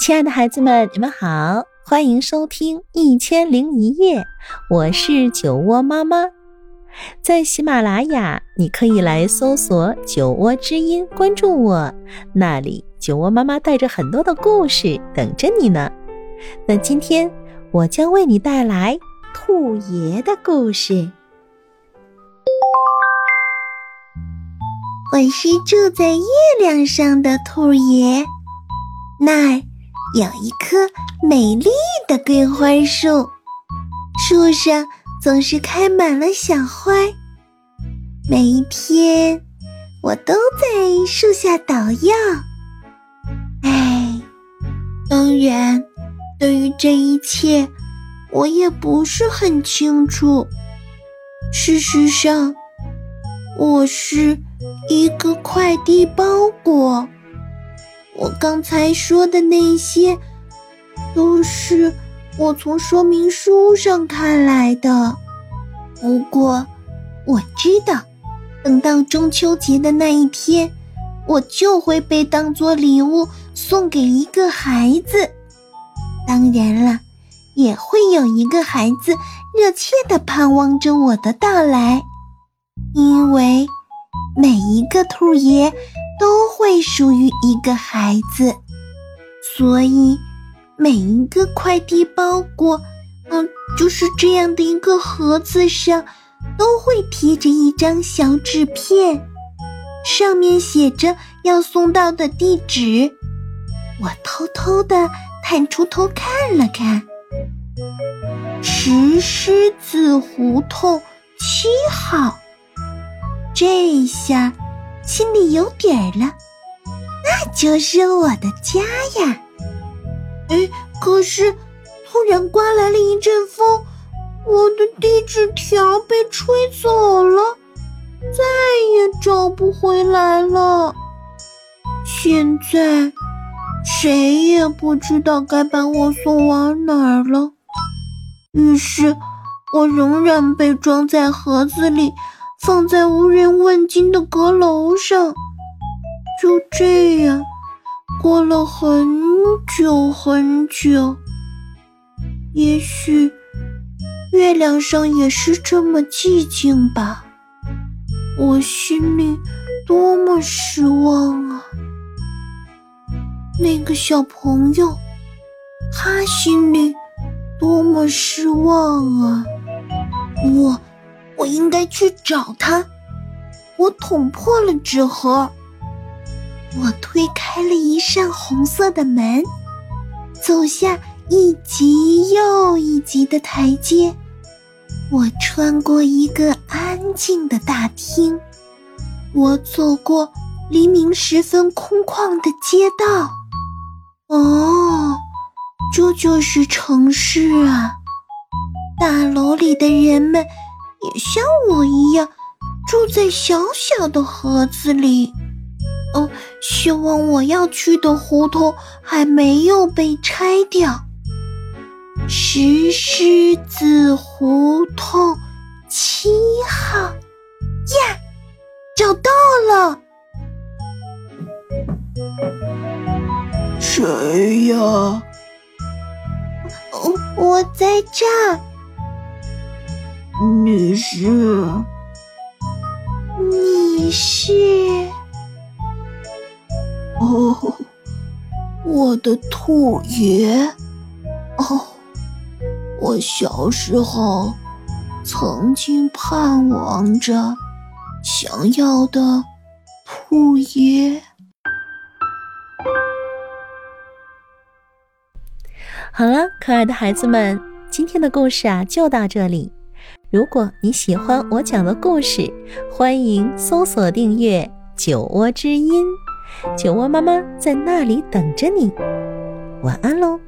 亲爱的孩子们，你们好，欢迎收听《一千零一夜》，我是酒窝妈妈。在喜马拉雅，你可以来搜索“酒窝之音”，关注我，那里酒窝妈妈带着很多的故事等着你呢。那今天我将为你带来兔爷的故事。我是住在月亮上的兔爷，那儿有一棵美丽的桂花树，树上总是开满了小花。每一天，我都在树下捣药。哎，当然，对于这一切，我也不是很清楚。事实上，我是。一个快递包裹，我刚才说的那些，都是我从说明书上看来的。不过，我知道，等到中秋节的那一天，我就会被当做礼物送给一个孩子。当然了，也会有一个孩子热切的盼望着我的到来，因为。每一个兔爷都会属于一个孩子，所以每一个快递包裹，嗯，就是这样的一个盒子上，都会贴着一张小纸片，上面写着要送到的地址。我偷偷的探出头看了看，石狮子胡同七号。这下心里有底儿了，那就是我的家呀！哎，可是突然刮来了一阵风，我的地址条被吹走了，再也找不回来了。现在谁也不知道该把我送往哪儿了。于是，我仍然被装在盒子里。放在无人问津的阁楼上，就这样过了很久很久。也许月亮上也是这么寂静吧。我心里多么失望啊！那个小朋友，他心里多么失望啊！我。该去找他。我捅破了纸盒，我推开了一扇红色的门，走下一级又一级的台阶。我穿过一个安静的大厅，我走过黎明时分空旷的街道。哦，这就是城市啊！大楼里的人们。也像我一样住在小小的盒子里。哦，希望我要去的胡同还没有被拆掉。石狮子胡同七号呀，找到了！谁呀？我我在这儿。你是？你是？哦，我的兔爷。哦，我小时候曾经盼望着想要的兔爷。好了，可爱的孩子们，今天的故事啊，就到这里。如果你喜欢我讲的故事，欢迎搜索订阅“酒窝之音”，酒窝妈妈在那里等着你。晚安喽。